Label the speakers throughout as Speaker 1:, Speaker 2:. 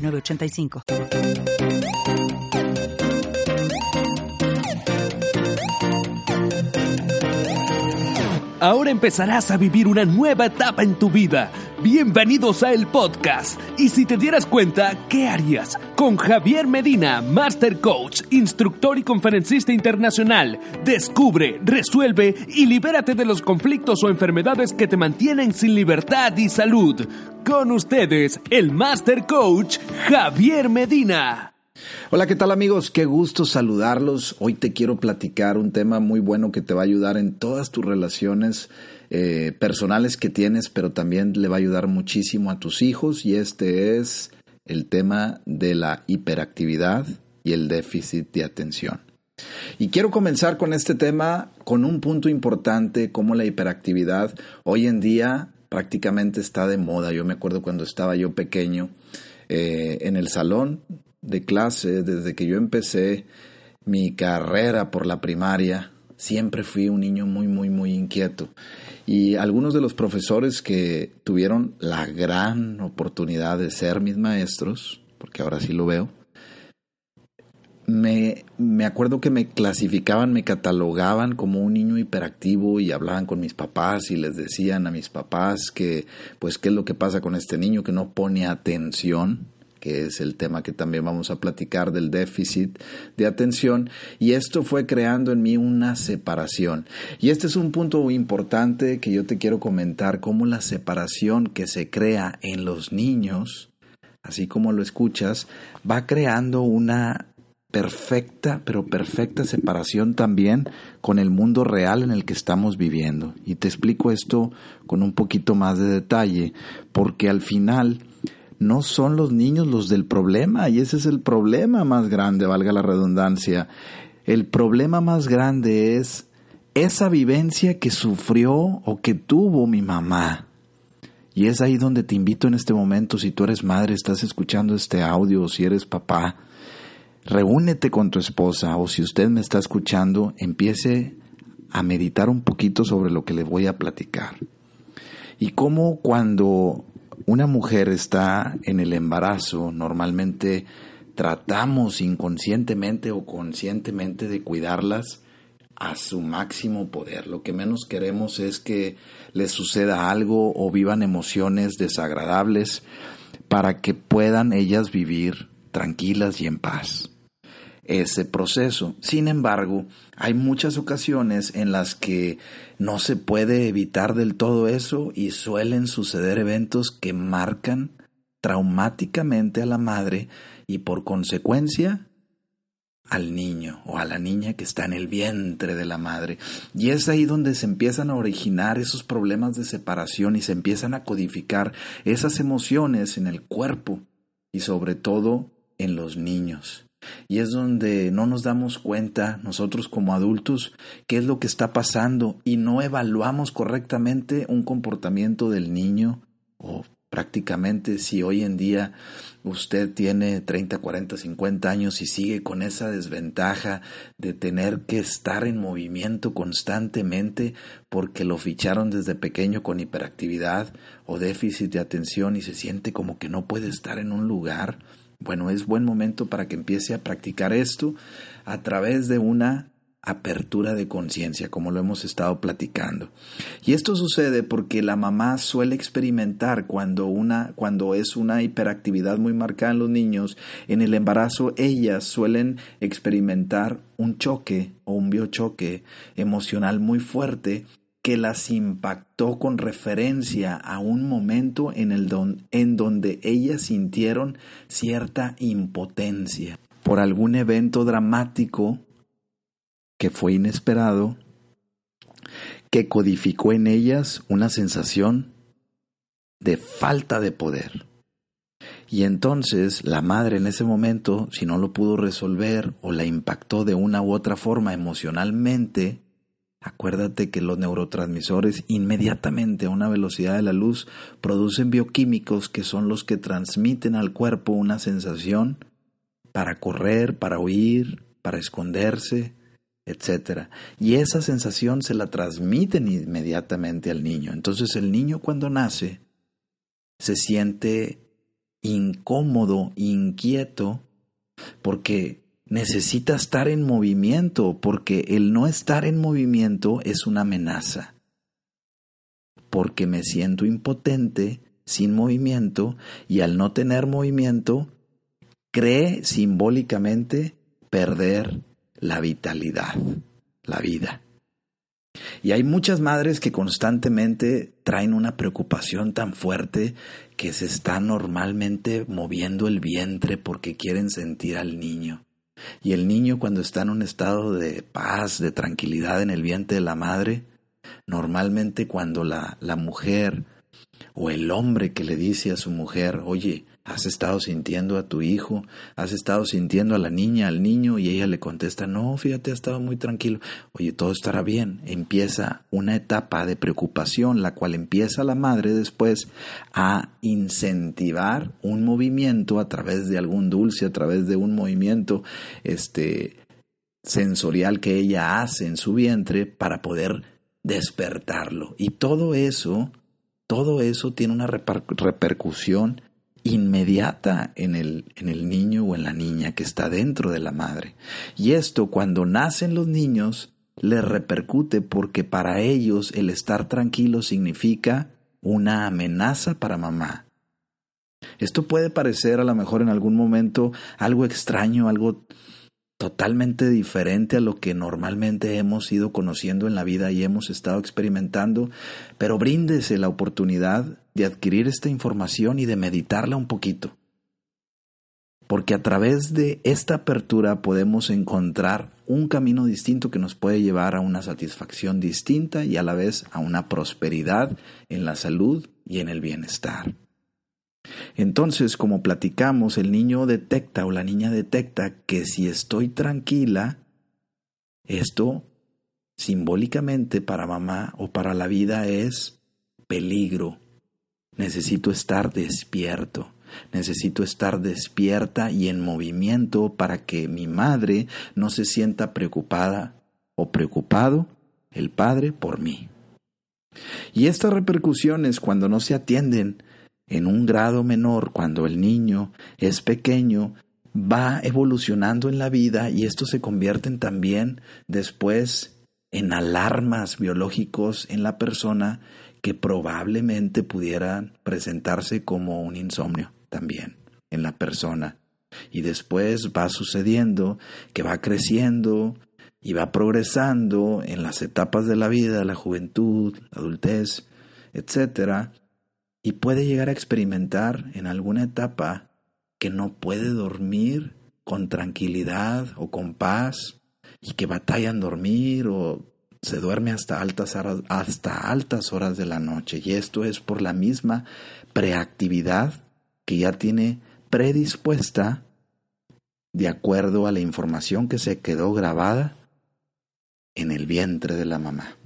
Speaker 1: 985.
Speaker 2: Ahora empezarás a vivir una nueva etapa en tu vida. Bienvenidos a el podcast. Y si te dieras cuenta, ¿qué harías? Con Javier Medina, Master Coach, instructor y conferencista internacional. Descubre, resuelve y libérate de los conflictos o enfermedades que te mantienen sin libertad y salud. Con ustedes, el Master Coach Javier Medina.
Speaker 3: Hola, ¿qué tal amigos? Qué gusto saludarlos. Hoy te quiero platicar un tema muy bueno que te va a ayudar en todas tus relaciones eh, personales que tienes, pero también le va a ayudar muchísimo a tus hijos y este es el tema de la hiperactividad y el déficit de atención. Y quiero comenzar con este tema con un punto importante como la hiperactividad hoy en día prácticamente está de moda. Yo me acuerdo cuando estaba yo pequeño eh, en el salón de clase, desde que yo empecé mi carrera por la primaria, siempre fui un niño muy, muy, muy inquieto. Y algunos de los profesores que tuvieron la gran oportunidad de ser mis maestros, porque ahora sí lo veo, me, me, acuerdo que me clasificaban, me catalogaban como un niño hiperactivo y hablaban con mis papás y les decían a mis papás que, pues, qué es lo que pasa con este niño que no pone atención que es el tema que también vamos a platicar del déficit de atención, y esto fue creando en mí una separación. Y este es un punto importante que yo te quiero comentar, cómo la separación que se crea en los niños, así como lo escuchas, va creando una perfecta, pero perfecta separación también con el mundo real en el que estamos viviendo. Y te explico esto con un poquito más de detalle, porque al final no son los niños los del problema, y ese es el problema más grande, valga la redundancia. El problema más grande es esa vivencia que sufrió o que tuvo mi mamá. Y es ahí donde te invito en este momento, si tú eres madre, estás escuchando este audio, o si eres papá, reúnete con tu esposa o si usted me está escuchando, empiece a meditar un poquito sobre lo que le voy a platicar. Y cómo cuando una mujer está en el embarazo, normalmente tratamos inconscientemente o conscientemente de cuidarlas a su máximo poder. Lo que menos queremos es que les suceda algo o vivan emociones desagradables para que puedan ellas vivir tranquilas y en paz ese proceso. Sin embargo, hay muchas ocasiones en las que no se puede evitar del todo eso y suelen suceder eventos que marcan traumáticamente a la madre y por consecuencia al niño o a la niña que está en el vientre de la madre. Y es ahí donde se empiezan a originar esos problemas de separación y se empiezan a codificar esas emociones en el cuerpo y sobre todo en los niños. Y es donde no nos damos cuenta nosotros como adultos qué es lo que está pasando y no evaluamos correctamente un comportamiento del niño o prácticamente si hoy en día usted tiene 30, 40, 50 años y sigue con esa desventaja de tener que estar en movimiento constantemente porque lo ficharon desde pequeño con hiperactividad o déficit de atención y se siente como que no puede estar en un lugar, bueno, es buen momento para que empiece a practicar esto a través de una apertura de conciencia, como lo hemos estado platicando. Y esto sucede porque la mamá suele experimentar cuando una cuando es una hiperactividad muy marcada en los niños, en el embarazo ellas suelen experimentar un choque o un biochoque emocional muy fuerte que las impactó con referencia a un momento en, el en donde ellas sintieron cierta impotencia por algún evento dramático que fue inesperado, que codificó en ellas una sensación de falta de poder. Y entonces la madre en ese momento, si no lo pudo resolver o la impactó de una u otra forma emocionalmente, acuérdate que los neurotransmisores inmediatamente a una velocidad de la luz producen bioquímicos que son los que transmiten al cuerpo una sensación para correr, para huir, para esconderse, etc. Y esa sensación se la transmiten inmediatamente al niño. Entonces el niño cuando nace se siente incómodo, inquieto, porque necesita estar en movimiento, porque el no estar en movimiento es una amenaza. Porque me siento impotente, sin movimiento, y al no tener movimiento, cree simbólicamente perder la vitalidad, la vida. Y hay muchas madres que constantemente traen una preocupación tan fuerte que se está normalmente moviendo el vientre porque quieren sentir al niño. Y el niño cuando está en un estado de paz, de tranquilidad en el vientre de la madre, normalmente cuando la, la mujer o el hombre que le dice a su mujer, oye, ¿Has estado sintiendo a tu hijo? ¿Has estado sintiendo a la niña, al niño? Y ella le contesta, no, fíjate, ha estado muy tranquilo. Oye, todo estará bien. Empieza una etapa de preocupación, la cual empieza la madre después a incentivar un movimiento a través de algún dulce, a través de un movimiento este, sensorial que ella hace en su vientre para poder despertarlo. Y todo eso, todo eso tiene una repercusión inmediata en el, en el niño o en la niña que está dentro de la madre. Y esto cuando nacen los niños les repercute porque para ellos el estar tranquilo significa una amenaza para mamá. Esto puede parecer a lo mejor en algún momento algo extraño, algo totalmente diferente a lo que normalmente hemos ido conociendo en la vida y hemos estado experimentando, pero bríndese la oportunidad de adquirir esta información y de meditarla un poquito. Porque a través de esta apertura podemos encontrar un camino distinto que nos puede llevar a una satisfacción distinta y a la vez a una prosperidad en la salud y en el bienestar. Entonces, como platicamos, el niño detecta o la niña detecta que si estoy tranquila, esto simbólicamente para mamá o para la vida es peligro. Necesito estar despierto. Necesito estar despierta y en movimiento para que mi madre no se sienta preocupada o preocupado, el padre, por mí. Y estas repercusiones, cuando no se atienden, en un grado menor cuando el niño es pequeño, va evolucionando en la vida y esto se convierten también después en alarmas biológicos en la persona que probablemente pudieran presentarse como un insomnio también en la persona. Y después va sucediendo que va creciendo y va progresando en las etapas de la vida, la juventud, la adultez, etcétera, y puede llegar a experimentar en alguna etapa que no puede dormir con tranquilidad o con paz y que batalla en dormir o se duerme hasta altas, horas, hasta altas horas de la noche. Y esto es por la misma preactividad que ya tiene predispuesta de acuerdo a la información que se quedó grabada en el vientre de la mamá.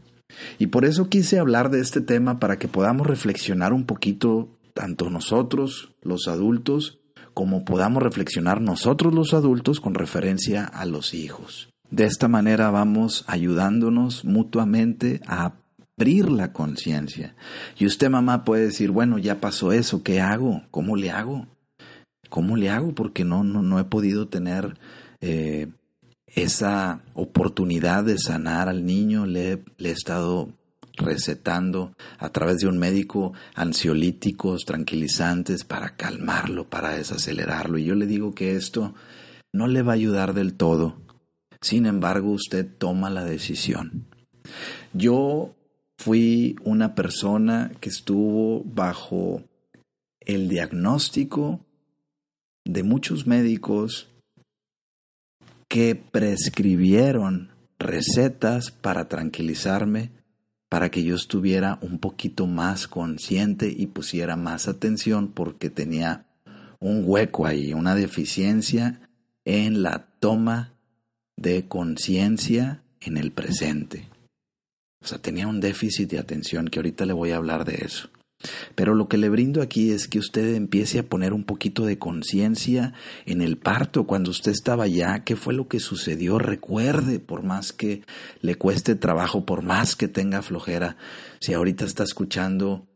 Speaker 3: Y por eso quise hablar de este tema para que podamos reflexionar un poquito, tanto nosotros, los adultos, como podamos reflexionar nosotros los adultos con referencia a los hijos. De esta manera vamos ayudándonos mutuamente a abrir la conciencia. Y usted, mamá, puede decir, bueno, ya pasó eso, ¿qué hago? ¿Cómo le hago? ¿Cómo le hago? Porque no, no, no he podido tener eh, esa oportunidad de sanar al niño le, he estado recetando a través de un médico ansiolíticos, tranquilizantes para calmarlo, para desacelerarlo. Y yo le digo que esto no le va a ayudar del todo. Sin embargo, usted toma la decisión. Yo fui una persona que estuvo bajo el diagnóstico de muchos médicos que prescribieron recetas para tranquilizarme, para que yo estuviera un poquito más consciente y pusiera más atención porque tenía un hueco ahí, una deficiencia en la toma de conciencia en el presente. O sea, tenía un déficit de atención que ahorita le voy a hablar de eso. Pero lo que le brindo aquí es que usted empiece a poner un poquito de conciencia en el parto, cuando usted estaba allá, qué fue lo que sucedió, recuerde, por más que le cueste trabajo, por más que tenga flojera, si ahorita está escuchando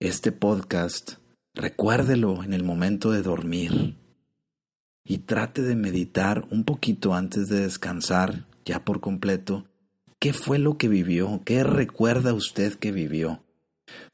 Speaker 3: este podcast, recuérdelo en el momento de dormir y trate de meditar un poquito antes de descansar ya por completo, qué fue lo que vivió, qué recuerda usted que vivió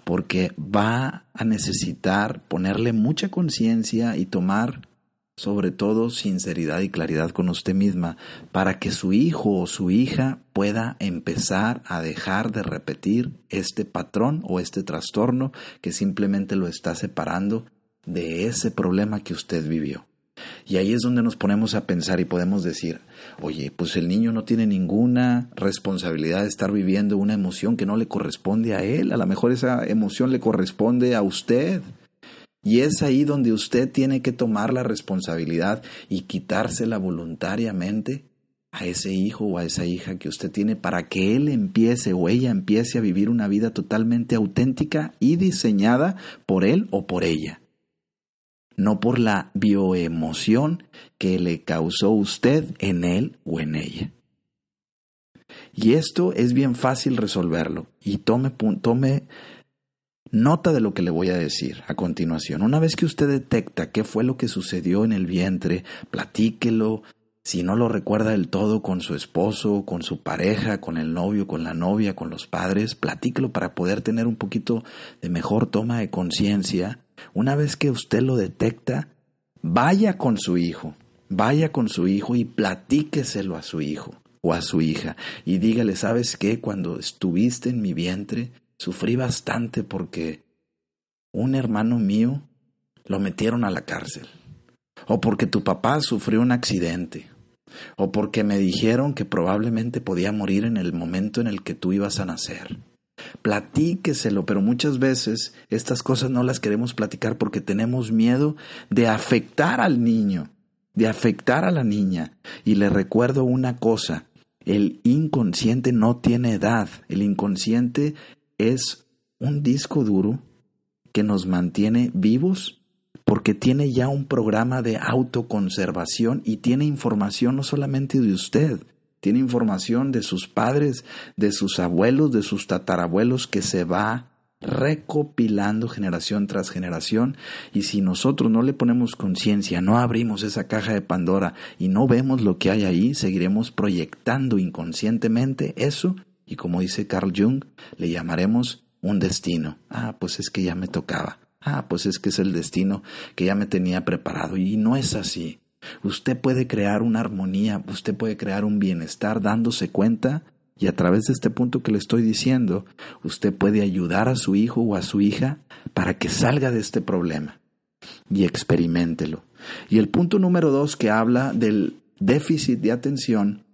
Speaker 3: porque va a necesitar ponerle mucha conciencia y tomar sobre todo sinceridad y claridad con usted misma para que su hijo o su hija pueda empezar a dejar de repetir este patrón o este trastorno que simplemente lo está separando de ese problema que usted vivió. Y ahí es donde nos ponemos a pensar y podemos decir, oye, pues el niño no tiene ninguna responsabilidad de estar viviendo una emoción que no le corresponde a él, a lo mejor esa emoción le corresponde a usted. Y es ahí donde usted tiene que tomar la responsabilidad y quitársela voluntariamente a ese hijo o a esa hija que usted tiene para que él empiece o ella empiece a vivir una vida totalmente auténtica y diseñada por él o por ella no por la bioemoción que le causó usted en él o en ella. Y esto es bien fácil resolverlo y tome, nota de lo que le voy a decir a continuación. Una vez que usted detecta qué fue lo que sucedió en el vientre, platíquelo. Si no lo recuerda del todo con su esposo, con su pareja, con el novio, con la novia, con los padres, platíquelo para poder tener un poquito de mejor toma de conciencia una vez que usted lo detecta, vaya con su hijo, vaya con su hijo y platíqueselo a su hijo o a su hija y dígale, ¿sabes qué? Cuando estuviste en mi vientre, sufrí bastante porque un hermano mío lo metieron a la cárcel, o porque tu papá sufrió un accidente, o porque me dijeron que probablemente podía morir en el momento en el que tú ibas a nacer platíqueselo, pero muchas veces estas cosas no las queremos platicar porque tenemos miedo de afectar al niño, de afectar a la niña. Y le recuerdo una cosa, el inconsciente no tiene edad, el inconsciente es un disco duro que nos mantiene vivos porque tiene ya un programa de autoconservación y tiene información no solamente de usted, tiene información de sus padres, de sus abuelos, de sus tatarabuelos que se va recopilando generación tras generación y si nosotros no le ponemos conciencia, no abrimos esa caja de Pandora y no vemos lo que hay ahí, seguiremos proyectando inconscientemente eso y como dice Carl Jung, le llamaremos un destino. Ah, pues es que ya me tocaba. Ah, pues es que es el destino que ya me tenía preparado y no es así. Usted puede crear una armonía, usted puede crear un bienestar dándose cuenta y a través de este punto que le estoy diciendo, usted puede ayudar a su hijo o a su hija para que salga de este problema y experimentelo. Y el punto número dos que habla del déficit de atención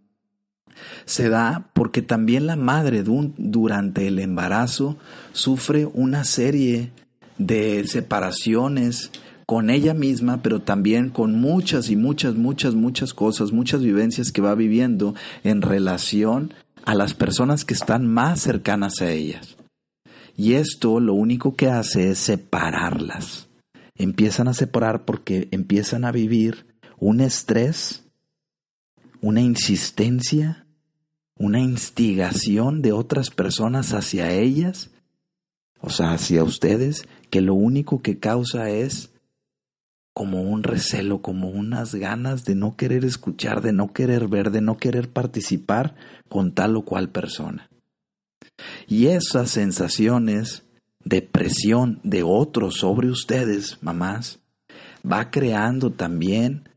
Speaker 3: se da porque también la madre durante el embarazo sufre una serie de separaciones con ella misma, pero también con muchas y muchas, muchas, muchas cosas, muchas vivencias que va viviendo en relación a las personas que están más cercanas a ellas. Y esto lo único que hace es separarlas. Empiezan a separar porque empiezan a vivir un estrés, una insistencia, una instigación de otras personas hacia ellas, o sea, hacia ustedes, que lo único que causa es como un recelo, como unas ganas de no querer escuchar, de no querer ver, de no querer participar con tal o cual persona. Y esas sensaciones de presión de otros sobre ustedes, mamás, va creando también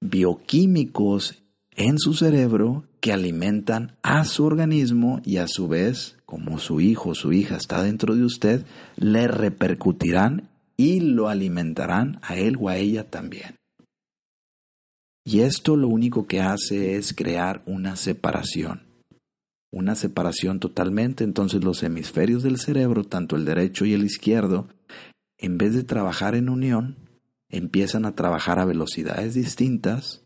Speaker 3: bioquímicos en su cerebro que alimentan a su organismo y a su vez, como su hijo o su hija está dentro de usted, le repercutirán y lo alimentarán a él o a ella también. Y esto lo único que hace es crear una separación, una separación totalmente, entonces los hemisferios del cerebro, tanto el derecho y el izquierdo, en vez de trabajar en unión, empiezan a trabajar a velocidades distintas,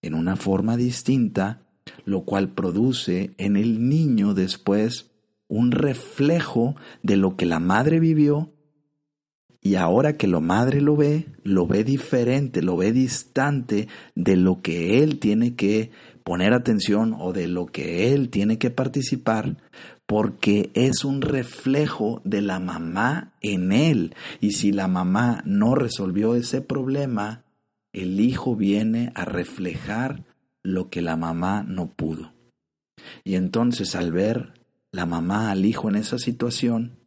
Speaker 3: en una forma distinta, lo cual produce en el niño después un reflejo de lo que la madre vivió y ahora que la madre lo ve, lo ve diferente, lo ve distante de lo que él tiene que poner atención o de lo que él tiene que participar, porque es un reflejo de la mamá en él. Y si la mamá no resolvió ese problema, el hijo viene a reflejar lo que la mamá no pudo. Y entonces al ver la mamá al hijo en esa situación,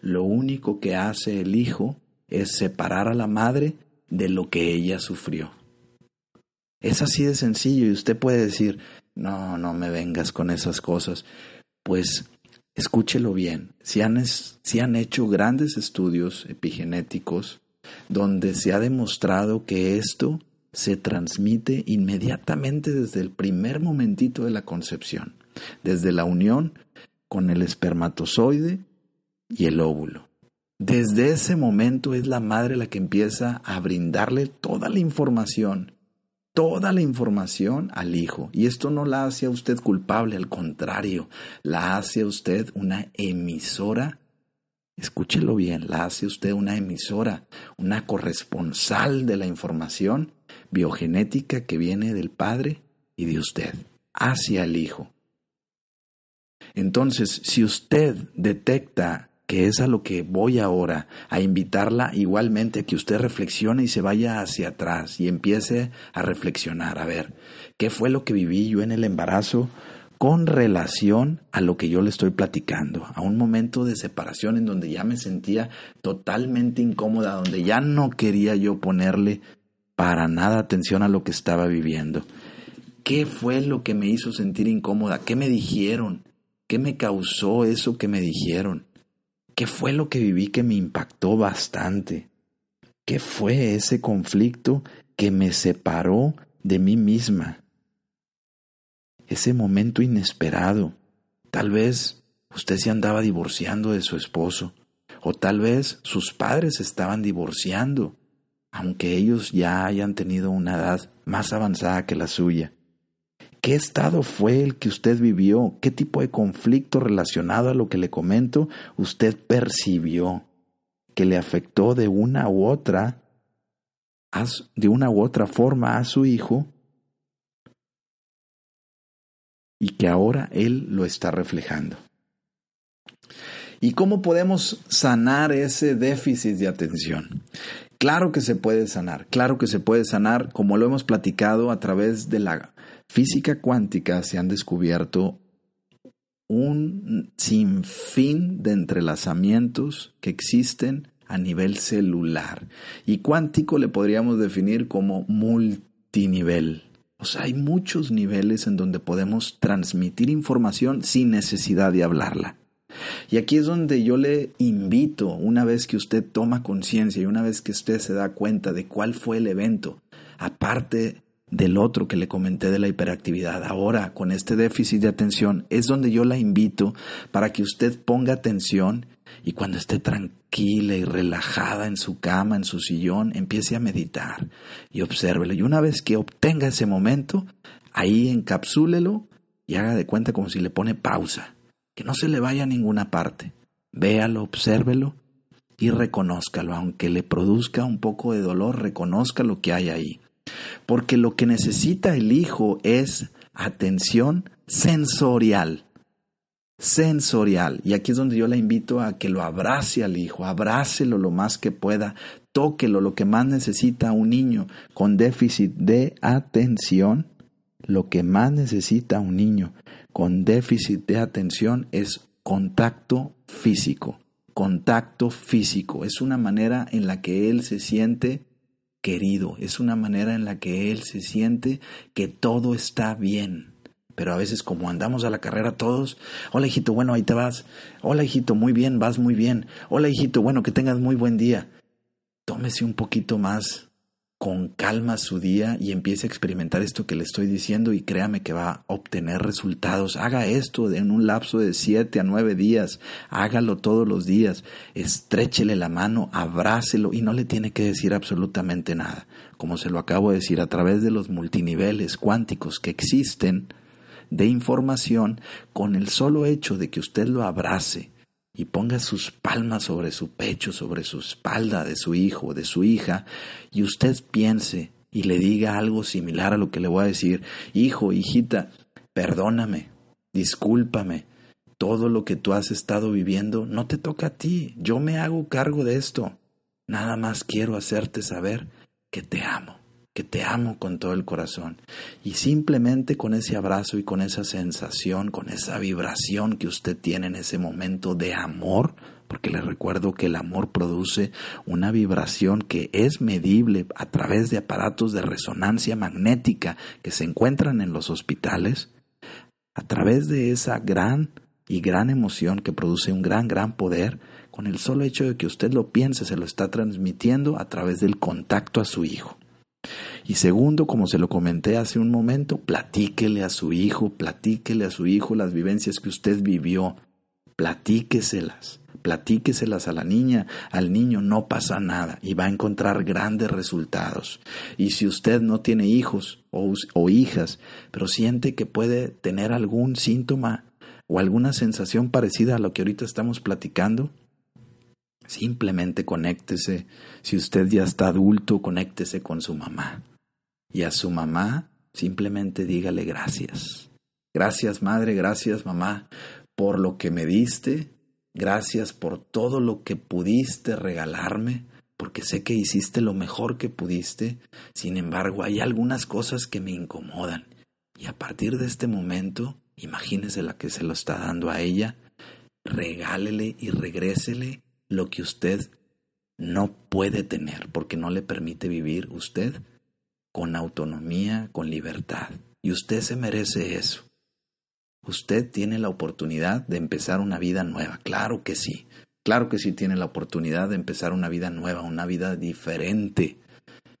Speaker 3: lo único que hace el hijo es separar a la madre de lo que ella sufrió. Es así de sencillo y usted puede decir, no, no me vengas con esas cosas. Pues escúchelo bien, si han, si han hecho grandes estudios epigenéticos donde se ha demostrado que esto se transmite inmediatamente desde el primer momentito de la concepción, desde la unión con el espermatozoide y el óvulo. Desde ese momento es la madre la que empieza a brindarle toda la información, toda la información al hijo. Y esto no la hace a usted culpable, al contrario, la hace a usted una emisora. Escúchelo bien, la hace usted una emisora, una corresponsal de la información biogenética que viene del padre y de usted hacia el hijo. Entonces, si usted detecta que es a lo que voy ahora, a invitarla igualmente a que usted reflexione y se vaya hacia atrás y empiece a reflexionar, a ver, ¿qué fue lo que viví yo en el embarazo? con relación a lo que yo le estoy platicando, a un momento de separación en donde ya me sentía totalmente incómoda, donde ya no quería yo ponerle para nada atención a lo que estaba viviendo. ¿Qué fue lo que me hizo sentir incómoda? ¿Qué me dijeron? ¿Qué me causó eso que me dijeron? ¿Qué fue lo que viví que me impactó bastante? ¿Qué fue ese conflicto que me separó de mí misma? Ese momento inesperado. Tal vez usted se andaba divorciando de su esposo, o tal vez sus padres estaban divorciando, aunque ellos ya hayan tenido una edad más avanzada que la suya. ¿Qué estado fue el que usted vivió? ¿Qué tipo de conflicto relacionado a lo que le comento usted percibió que le afectó de una u otra, de una u otra forma a su hijo y que ahora él lo está reflejando? ¿Y cómo podemos sanar ese déficit de atención? Claro que se puede sanar, claro que se puede sanar, como lo hemos platicado a través de la física cuántica se han descubierto un sinfín de entrelazamientos que existen a nivel celular. Y cuántico le podríamos definir como multinivel. O sea, hay muchos niveles en donde podemos transmitir información sin necesidad de hablarla. Y aquí es donde yo le invito, una vez que usted toma conciencia y una vez que usted se da cuenta de cuál fue el evento, aparte del otro que le comenté de la hiperactividad. Ahora, con este déficit de atención, es donde yo la invito para que usted ponga atención y cuando esté tranquila y relajada en su cama, en su sillón, empiece a meditar y obsérvelo. Y una vez que obtenga ese momento, ahí encapsúlelo y haga de cuenta como si le pone pausa, que no se le vaya a ninguna parte. Véalo, obsérvelo y reconózcalo, aunque le produzca un poco de dolor, reconozca lo que hay ahí porque lo que necesita el hijo es atención sensorial. Sensorial. Y aquí es donde yo la invito a que lo abrace al hijo, abrácelo lo más que pueda, tóquelo, lo que más necesita un niño con déficit de atención. Lo que más necesita un niño con déficit de atención es contacto físico. Contacto físico. Es una manera en la que él se siente querido, es una manera en la que él se siente que todo está bien. Pero a veces como andamos a la carrera todos, hola hijito, bueno, ahí te vas. Hola hijito, muy bien, vas muy bien. Hola hijito, bueno, que tengas muy buen día. Tómese un poquito más con calma su día y empiece a experimentar esto que le estoy diciendo y créame que va a obtener resultados. Haga esto en un lapso de siete a nueve días. Hágalo todos los días. Estréchele la mano, abrácelo y no le tiene que decir absolutamente nada. Como se lo acabo de decir, a través de los multiniveles cuánticos que existen de información, con el solo hecho de que usted lo abrace, y ponga sus palmas sobre su pecho, sobre su espalda de su hijo de su hija, y usted piense y le diga algo similar a lo que le voy a decir, hijo, hijita, perdóname, discúlpame, todo lo que tú has estado viviendo no te toca a ti, yo me hago cargo de esto, nada más quiero hacerte saber que te amo que te amo con todo el corazón. Y simplemente con ese abrazo y con esa sensación, con esa vibración que usted tiene en ese momento de amor, porque le recuerdo que el amor produce una vibración que es medible a través de aparatos de resonancia magnética que se encuentran en los hospitales, a través de esa gran y gran emoción que produce un gran, gran poder, con el solo hecho de que usted lo piense, se lo está transmitiendo a través del contacto a su hijo. Y segundo, como se lo comenté hace un momento, platíquele a su hijo, platíquele a su hijo las vivencias que usted vivió, platíqueselas, platíqueselas a la niña, al niño, no pasa nada y va a encontrar grandes resultados. Y si usted no tiene hijos o, o hijas, pero siente que puede tener algún síntoma o alguna sensación parecida a lo que ahorita estamos platicando, Simplemente conéctese. Si usted ya está adulto, conéctese con su mamá. Y a su mamá, simplemente dígale gracias. Gracias madre, gracias mamá por lo que me diste. Gracias por todo lo que pudiste regalarme, porque sé que hiciste lo mejor que pudiste. Sin embargo, hay algunas cosas que me incomodan. Y a partir de este momento, imagínese la que se lo está dando a ella, regálele y regrésele lo que usted no puede tener porque no le permite vivir usted con autonomía, con libertad. Y usted se merece eso. Usted tiene la oportunidad de empezar una vida nueva. Claro que sí. Claro que sí tiene la oportunidad de empezar una vida nueva, una vida diferente,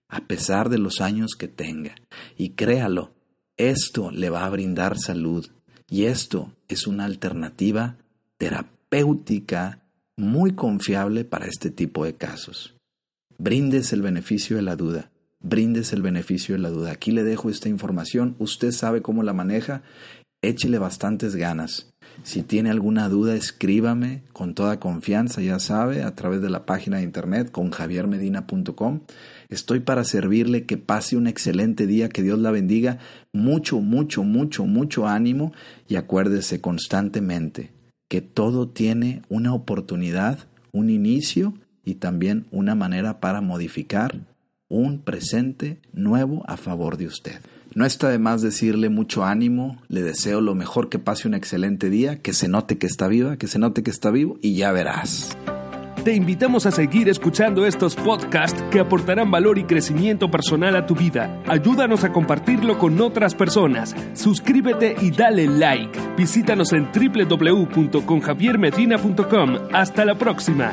Speaker 3: a pesar de los años que tenga. Y créalo, esto le va a brindar salud. Y esto es una alternativa terapéutica muy confiable para este tipo de casos. Brindes el beneficio de la duda. Brindes el beneficio de la duda. Aquí le dejo esta información. Usted sabe cómo la maneja. Échele bastantes ganas. Si tiene alguna duda, escríbame con toda confianza, ya sabe, a través de la página de internet con javiermedina.com. Estoy para servirle, que pase un excelente día, que Dios la bendiga. Mucho, mucho, mucho, mucho ánimo y acuérdese constantemente que todo tiene una oportunidad, un inicio y también una manera para modificar un presente nuevo a favor de usted. No está de más decirle mucho ánimo, le deseo lo mejor, que pase un excelente día, que se note que está viva, que se note que está vivo y ya verás.
Speaker 2: Te invitamos a seguir escuchando estos podcasts que aportarán valor y crecimiento personal a tu vida. Ayúdanos a compartirlo con otras personas. Suscríbete y dale like. Visítanos en www.conjaviermedina.com. Hasta la próxima.